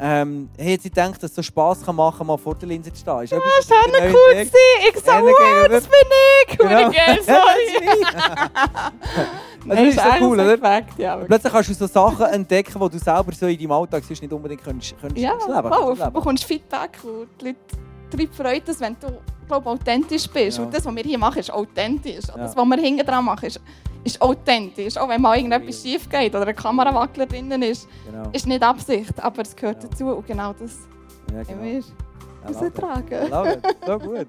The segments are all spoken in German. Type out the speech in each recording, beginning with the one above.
ähm, hey, jetzt gedacht, dass es so Spass kann machen mal vor der Linse zu stehen. Ist ah, das war cool gewesen. Ich so, wow, das bin ich. Genau. Geil, sorry. Das ist so cool, oder? Perfekt, ja, Plötzlich kannst du so Sachen entdecken, die du selber so in deinem Alltag sonst nicht unbedingt könntest, könntest ja, leben kannst. Ja, du bekommst Feedback und die Leute treibt Freude, wenn du glaub, authentisch bist. Ja. Und das, was wir hier machen, ist authentisch. Ja. Das, was wir hinten dran machen, ist, ist authentisch. Auch wenn mal irgendetwas schief geht oder eine Kamerawackler drin ist, genau. ist nicht Absicht, aber es gehört genau. dazu. Und genau das ja, genau. wir austragen. So gut.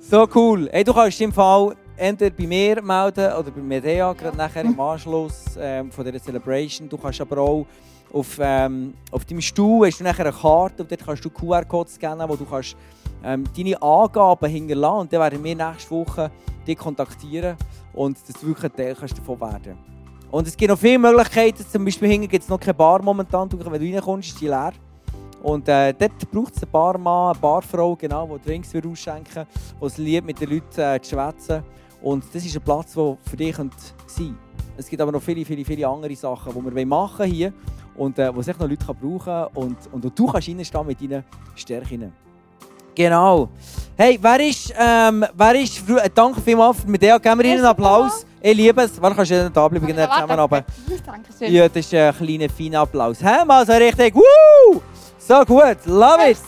So cool. Hey, du kannst im Fall entweder bei mir melden oder bei Medea, gerade nachher im Anschluss ähm, von dieser Celebration. Du kannst aber auch auf, ähm, auf deinem Stuhl hast du nachher eine Karte und dort kannst du QR-Codes scannen, wo du kannst, ähm, deine Angaben hinterlassen und dann werden wir nächste Woche dich kontaktieren und dass du wirklich ein Teil kannst davon werden Und es gibt noch viele Möglichkeiten, zum Beispiel hinten gibt es noch keine Bar momentan, wenn du reinkommst, ist die leer. Und äh, dort braucht es ein Barmann, eine Barfrau, genau, die Drinks ausschenken die es liebt, mit den Leuten äh, zu schwätzen. Und das ist ein Platz, der für dich sein könnte. Es gibt aber noch viele, viele, viele andere Sachen, die wir machen hier und äh, wo sich noch Leute kann brauchen und, und du kannst reinstehen mit deinen Stärken. Genau. Hey, wer ist, ähm, wer ist, äh, danke vielmals mit der, geben wir Ihnen einen Applaus. Ich liebe es. Wann kannst du da bleiben? Ja, zusammen aber. Dankeschön. Ja, das ist ein kleiner, feiner Applaus. Hä, mal so richtig, woo! So gut, love it!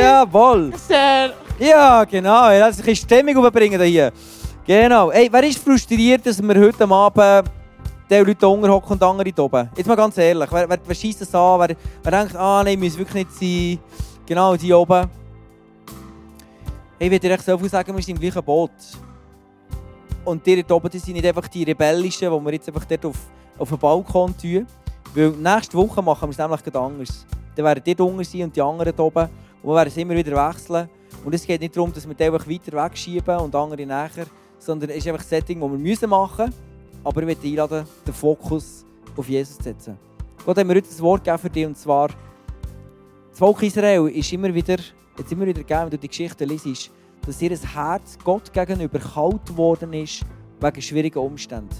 Jawohl! Sehr. Ja, genau, lass uns Stimmung überbringen hier. Genau. Hey, wer ist frustriert, dass wir heute Abend die Leute unten hocken und andere oben? Jetzt mal ganz ehrlich, wer, wer, wer schießt das an? Wer, wer denkt, ah nein, muss wirklich nicht sein? Genau, die oben. Ich will dir echt so viel sagen, wir sind im gleichen Boot. Und die hier oben, das sind nicht einfach die Rebellischen, die wir jetzt einfach dort auf, auf den Balkon tun. Weil nächste Woche machen wir es nämlich anders. Dann werden die unten sein und die anderen hier oben. Und wir werden es immer wieder wechseln. Und es geht nicht darum, dass wir die einfach weiter wegschieben und andere nachher sondern es ist einfach ein Setting, das wir machen müssen. Aber ich möchte einladen, den Fokus auf Jesus zu setzen. Gott hat mir heute ein Wort gegeben für dich, und zwar, das Volk Israel ist immer wieder, jetzt immer wieder gegeben, wenn du die Geschichte liest, dass ihr Herz Gott gegenüber kalt geworden ist, wegen schwierigen Umständen.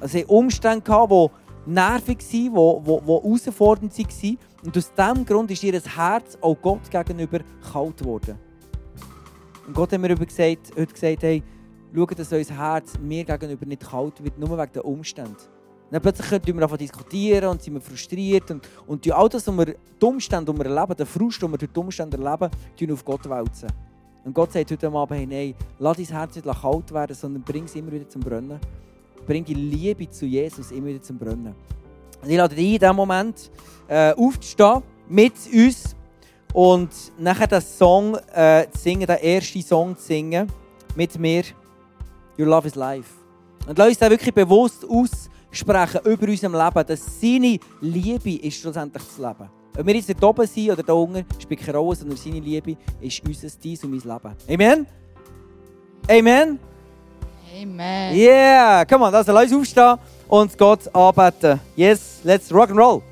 Also sie Umstände die nervig waren, die, die, die herausfordernd waren. Und aus diesem Grund ist ihr Herz auch Gott gegenüber kalt geworden. Und Gott hat mir heute gesagt, hey, schauen, dass unser Herz mir gegenüber nicht kalt wird, nur wegen den Umständen. dann plötzlich können wir diskutieren und sind wir frustriert. Und, und all das, was wir, die Umstände, die wir erleben, den Frust, den wir durch die Umstände erleben, tun auf Gott wälzen. Und Gott sagt heute Abend, hey, nein, lass dein Herz nicht kalt werden, sondern bring es immer wieder zum Brennen. Bring die Liebe zu Jesus immer wieder zum Brennen. Und ich lade dich in diesem Moment äh, aufzustehen, mit uns und nachher den Song äh, zu singen, den ersten Song zu singen, mit mir. Your love is life. Und lass uns das wirklich bewusst aussprechen über unserem Leben, dass seine Liebe ist schlussendlich das Leben. Ob wir jetzt hier oben sind oder da unten, spielt keine Rolle, sondern seine Liebe ist unser, dein und mein Leben. Amen? Amen? Amen. Yeah, come on, also lass uns aufstehen und Gott anbeten. Yes, let's rock and roll.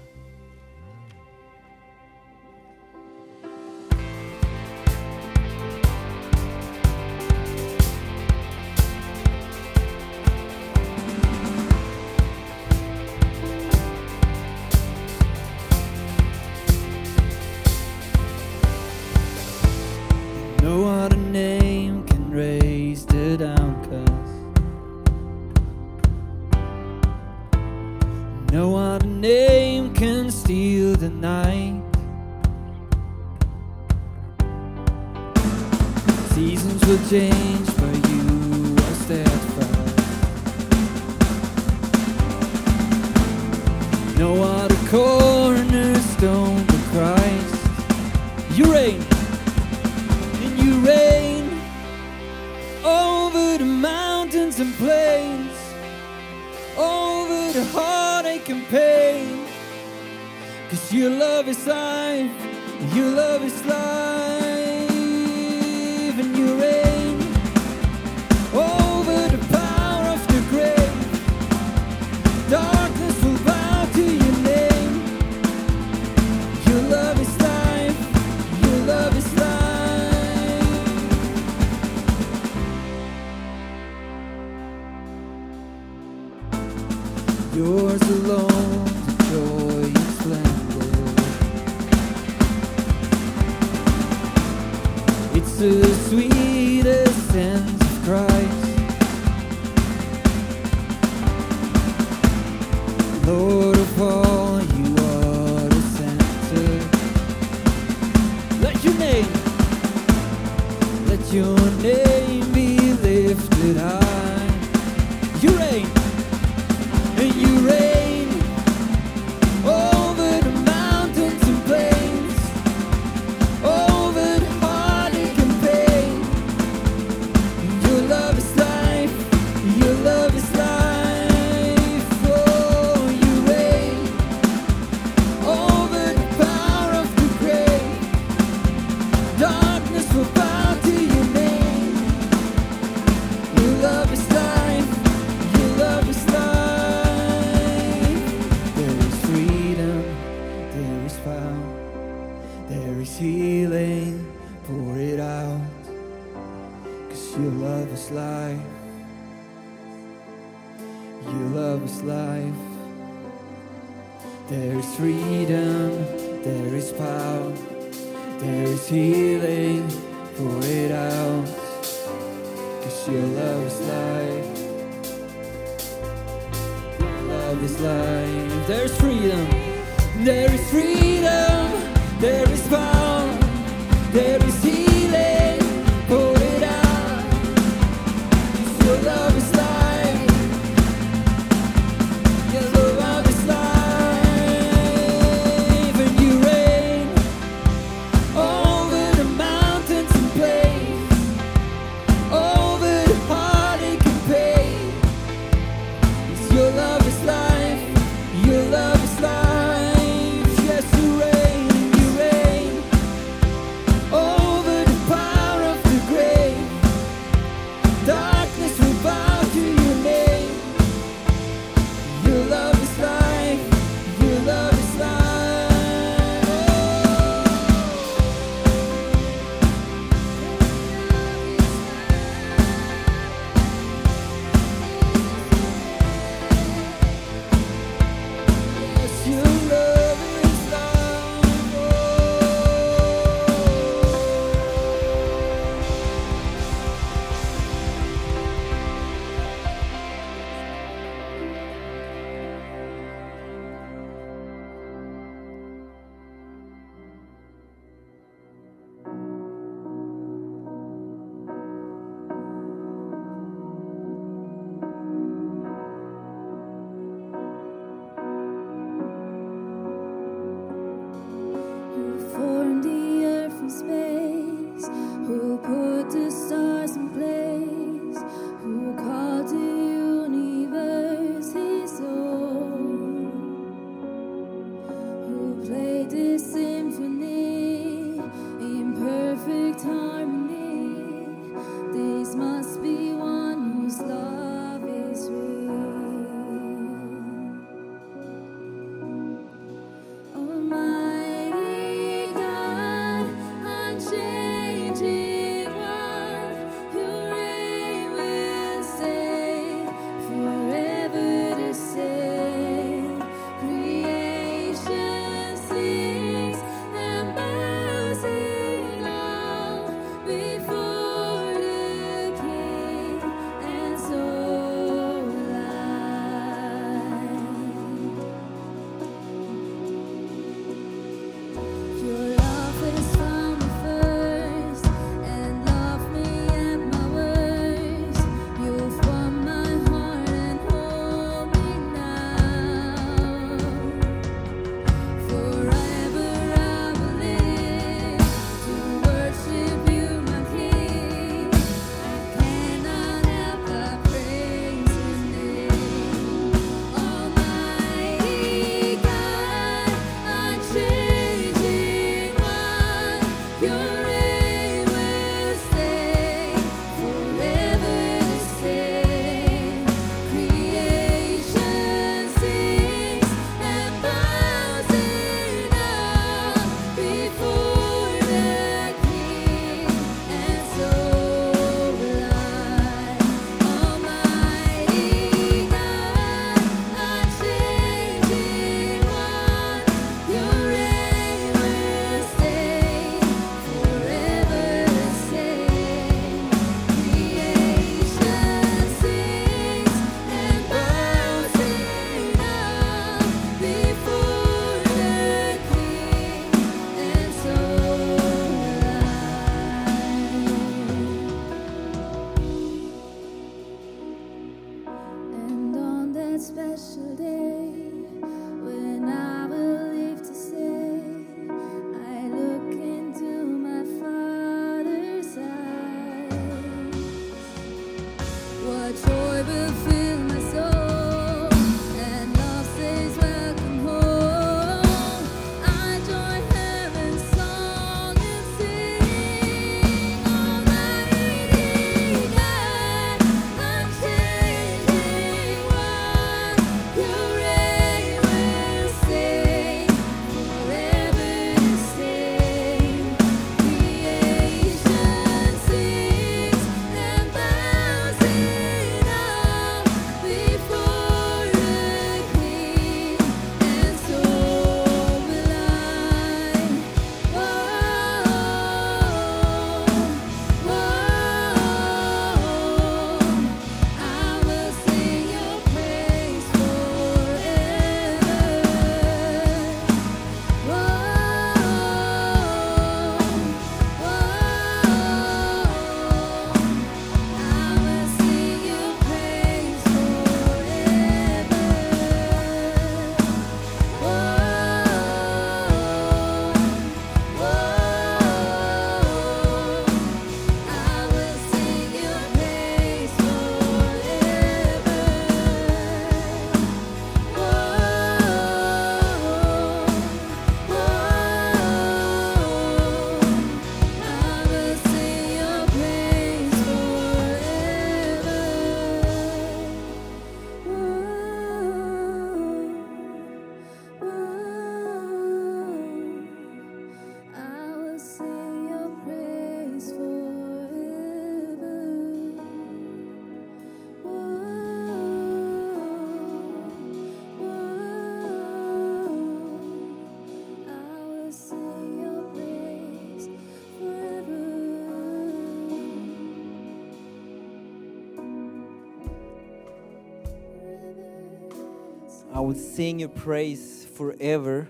I will sing your praise forever.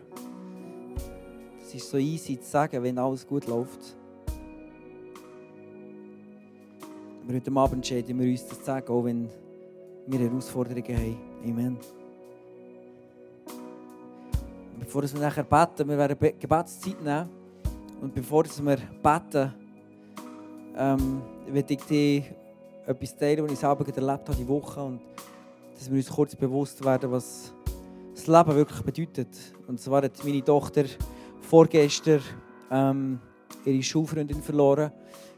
Es ist so easy zu sagen, wenn alles gut läuft. Aber heute Abend entscheiden wir uns das zu sagen, auch wenn wir Herausforderungen haben. Amen. Bevor wir nachher beten, wir werden Be- Gebetszeit nehmen. Und bevor wir beten, ähm, will ich dir etwas teilen, was ich selber erlebt habe die Woche. Und dass wir uns kurz bewusst werden, was das Leben wirklich bedeutet. Und zwar hat meine Tochter vorgestern ähm, ihre Schulfreundin verloren.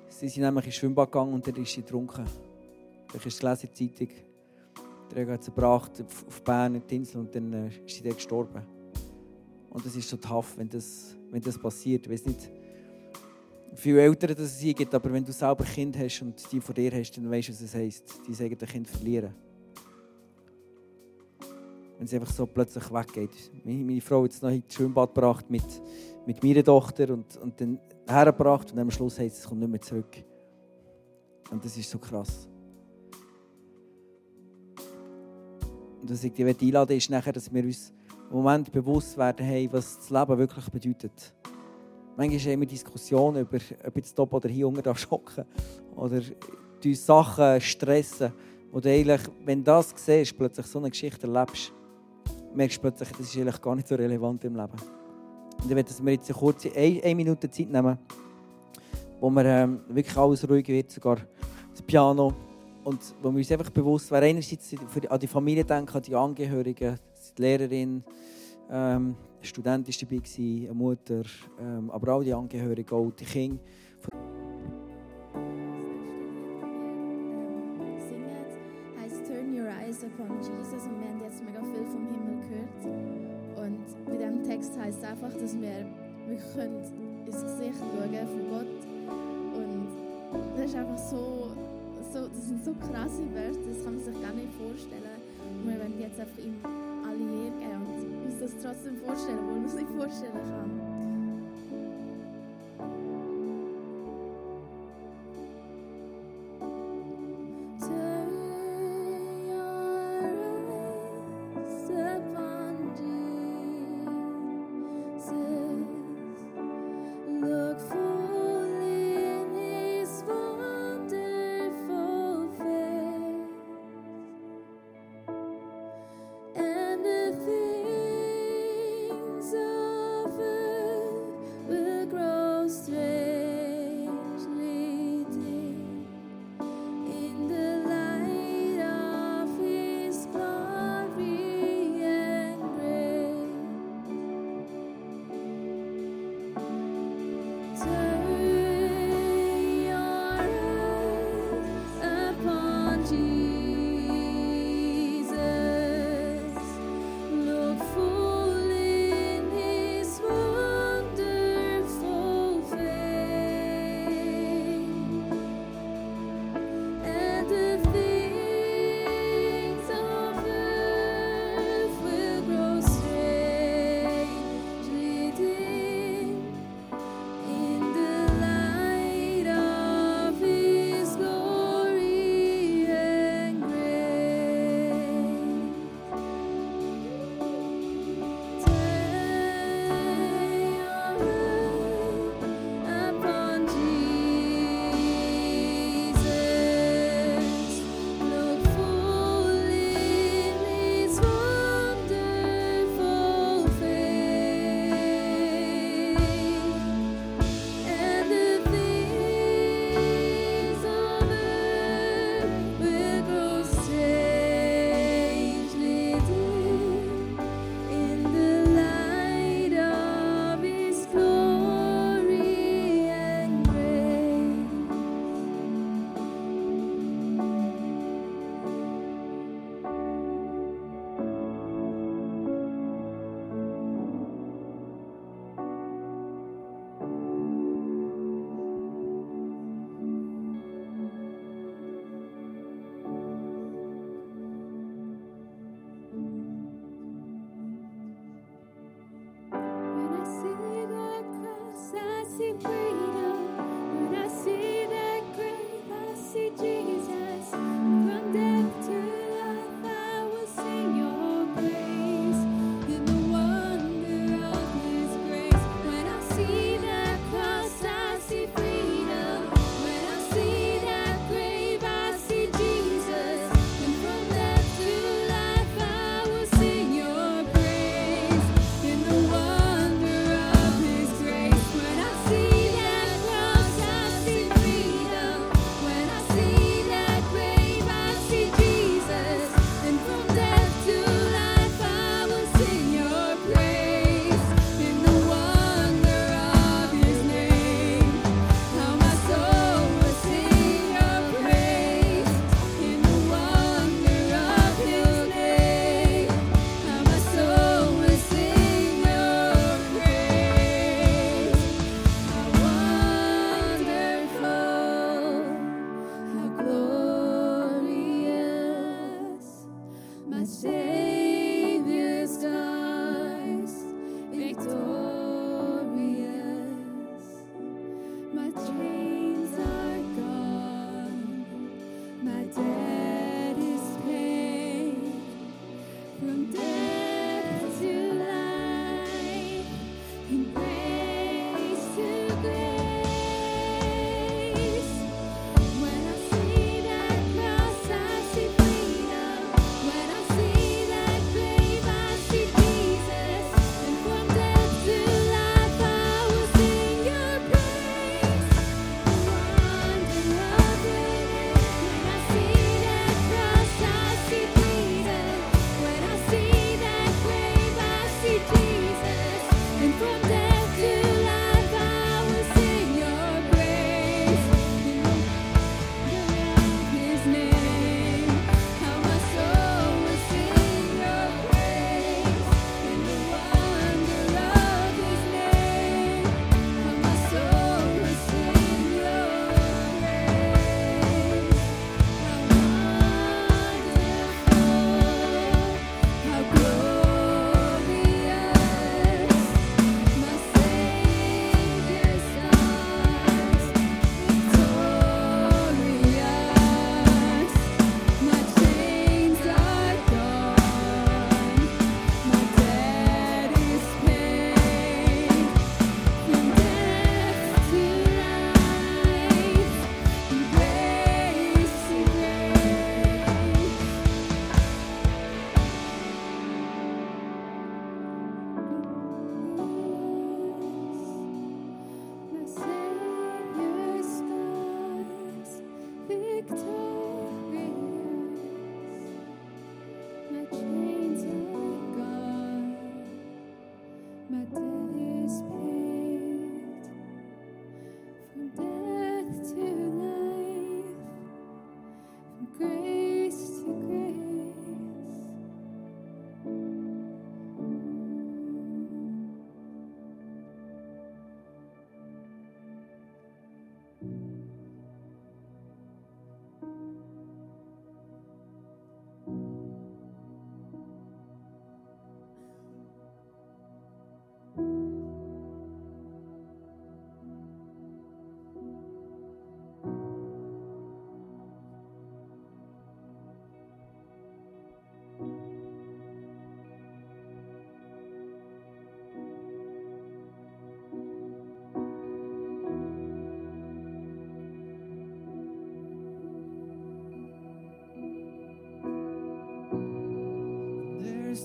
Sie sind nämlich ins Schwimmbad gegangen und dann ist sie getrunken. Das ist gelesen in der Zeitung. Der hat sie gebracht auf Bern, in die Insel und dann äh, ist sie dort gestorben. Und das ist so tough, wenn das, wenn das passiert. Ich weiß nicht, viele Eltern das es gibt, aber wenn du selber Kind hast und die vor dir hast, dann weißt du, was es heisst. Die sagen, ein Kind verlieren. Wenn es einfach so plötzlich weggeht. Meine, Frau hat es noch ins Schwimmbad gebracht mit, mit meiner Tochter und, und dann hergebracht und am Schluss heisst es, es kommt nicht mehr zurück. Und das ist so krass. Und was ich dich einladen ist nachher, dass wir uns im Moment bewusst werden, hey, was das Leben wirklich bedeutet. Manchmal haben wir Diskussionen über, ob jetzt top oder hier unten schocken oder die Sachen stressen. Und eigentlich, wenn du das siehst, plötzlich so eine Geschichte erlebst, merkst du plötzlich, das ist eigentlich gar nicht so relevant im Leben. Und ich will, dass wir jetzt eine kurze eine, Minute Zeit nehmen, wo wir ähm, wirklich alles ruhig wird, sogar das Piano. Und wo wir uns einfach bewusst werden, einerseits an die Familie denken, an die Angehörigen, die Lehrerin, ähm, Student war dabei, eine Mutter, ähm, aber auch die Angehörigen, auch die Kinder. Können ins Gesicht schauen von Gott. Und das ist einfach so, so, das sind so krasse Wörter, das kann man sich gar nicht vorstellen. Und wir wollen jetzt einfach ihm alle Ehre geben und uns das trotzdem vorstellen, obwohl man es nicht vorstellen kann.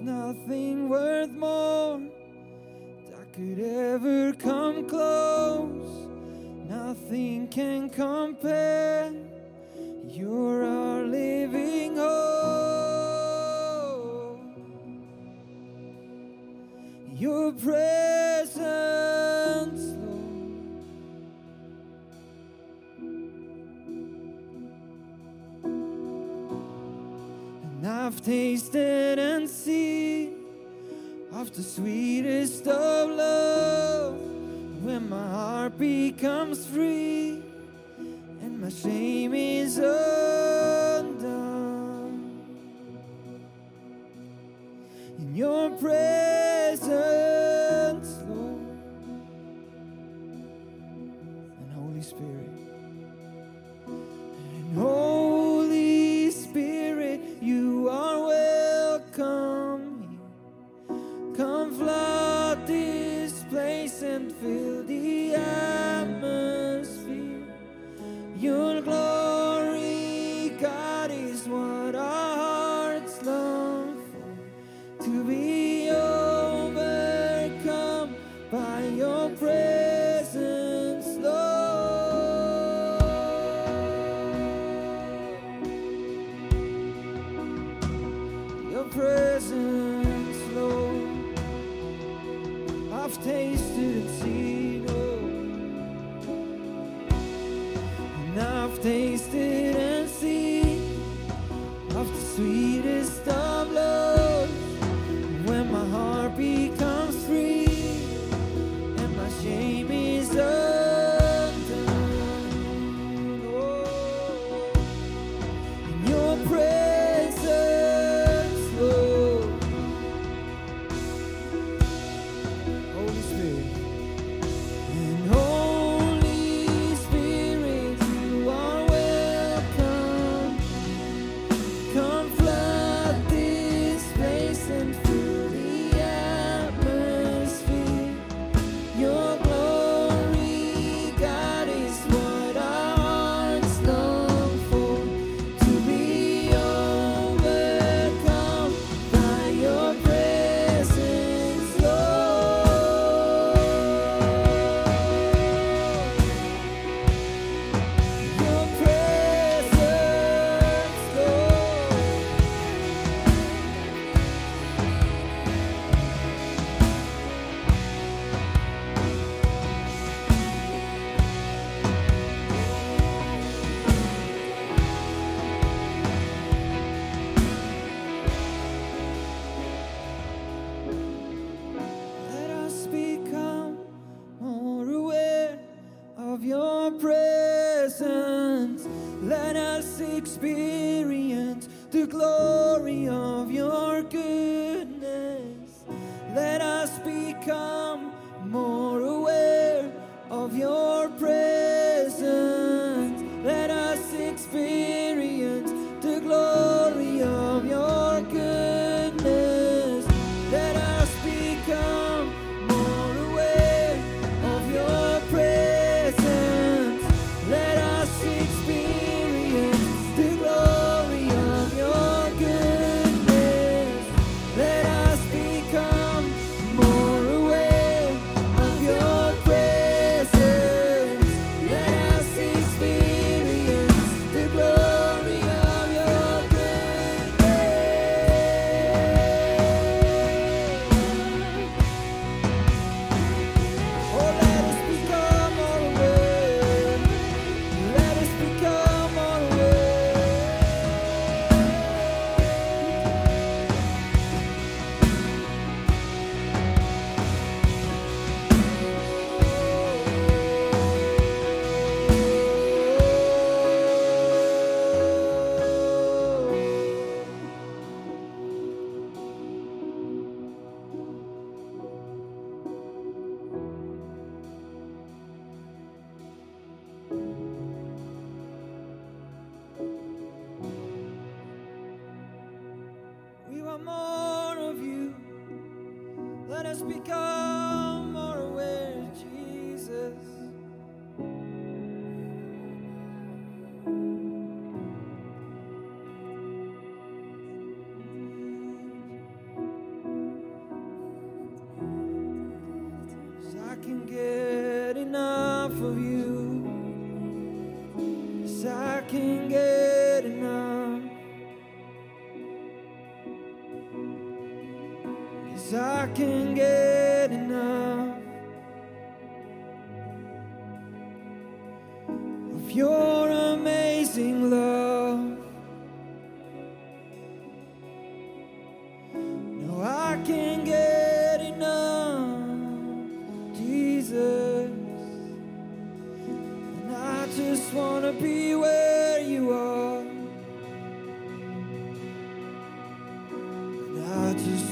nothing worth more that could ever come close. Nothing can compare. You're our living hope. Your presence, Lord. And I've tasted the sweetest of love. When my heart becomes free and my shame is undone. In your prayer.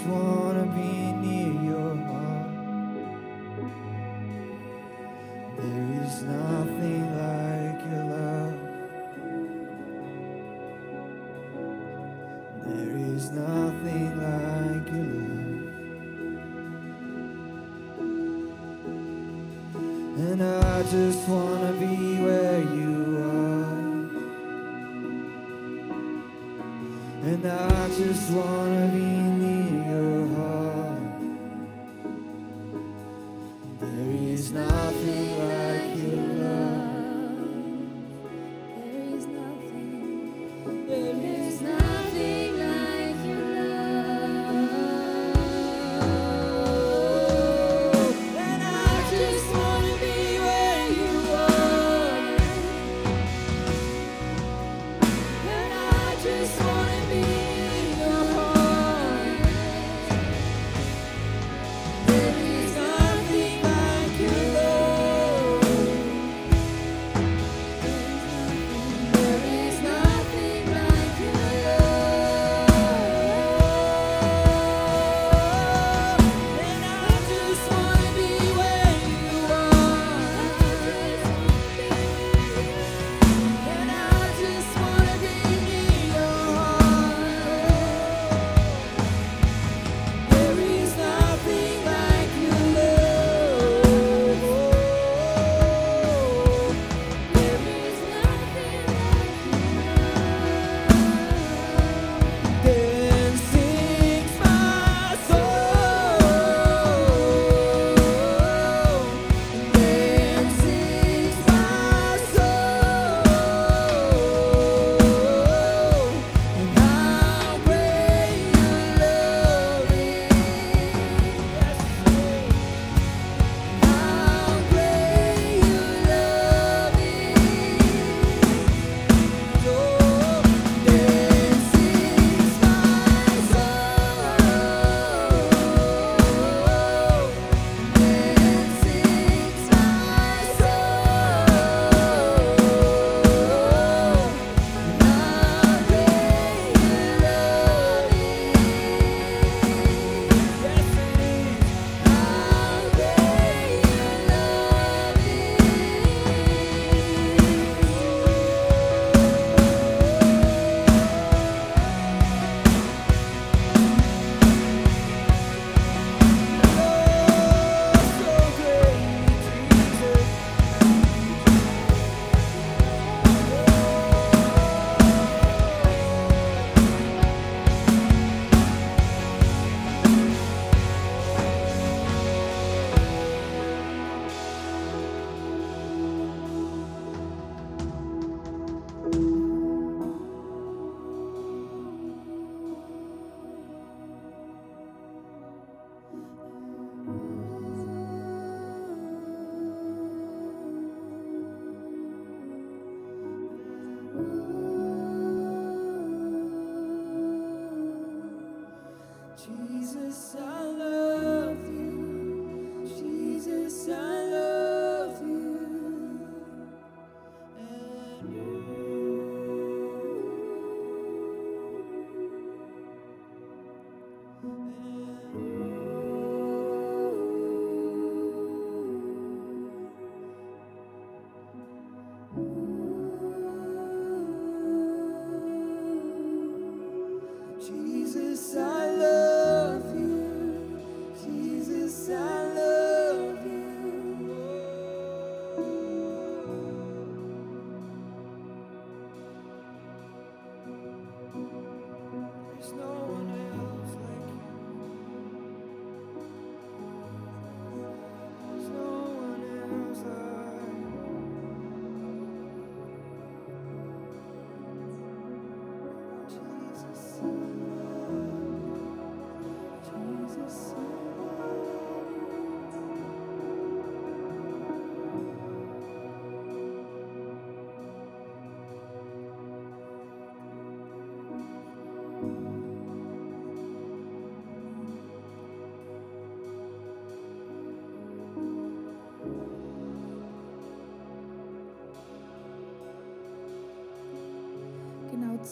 I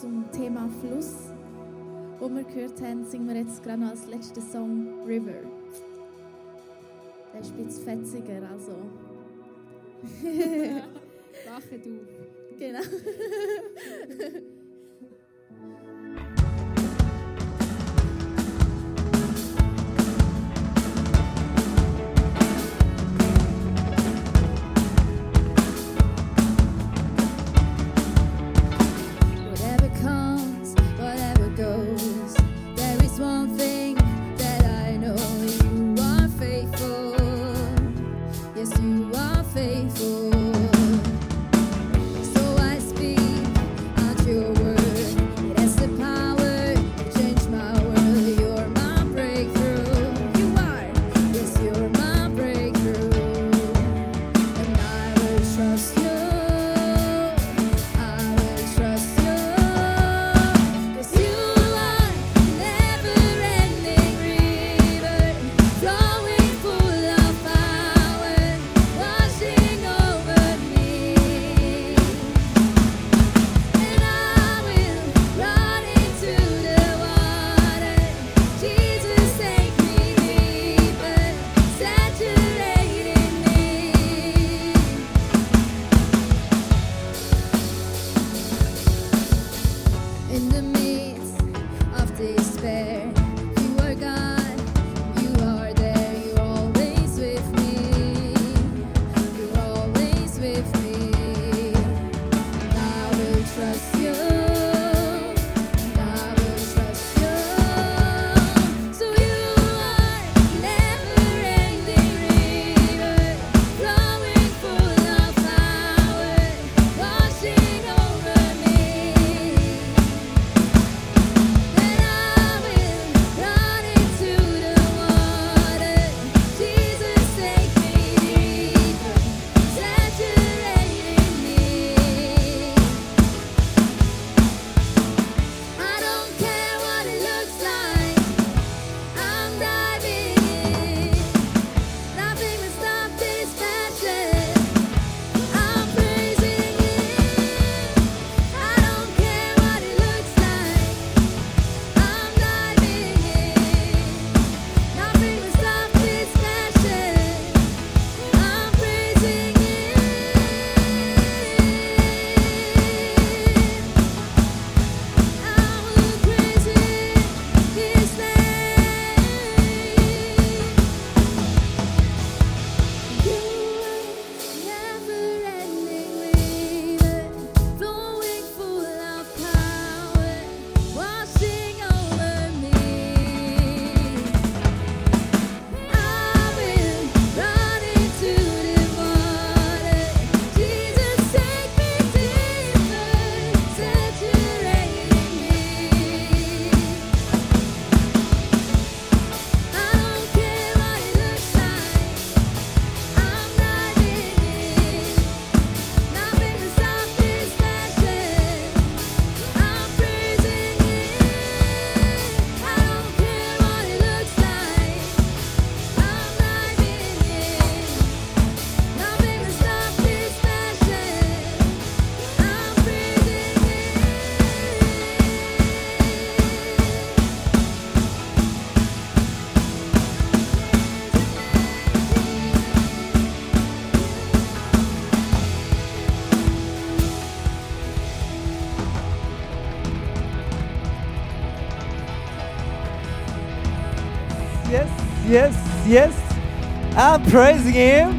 zum Thema Fluss, wo wir gehört haben, singen wir jetzt gerade noch als letzten Song River. Der ist ein bisschen fetziger, also. Wache du. Genau. praising Him.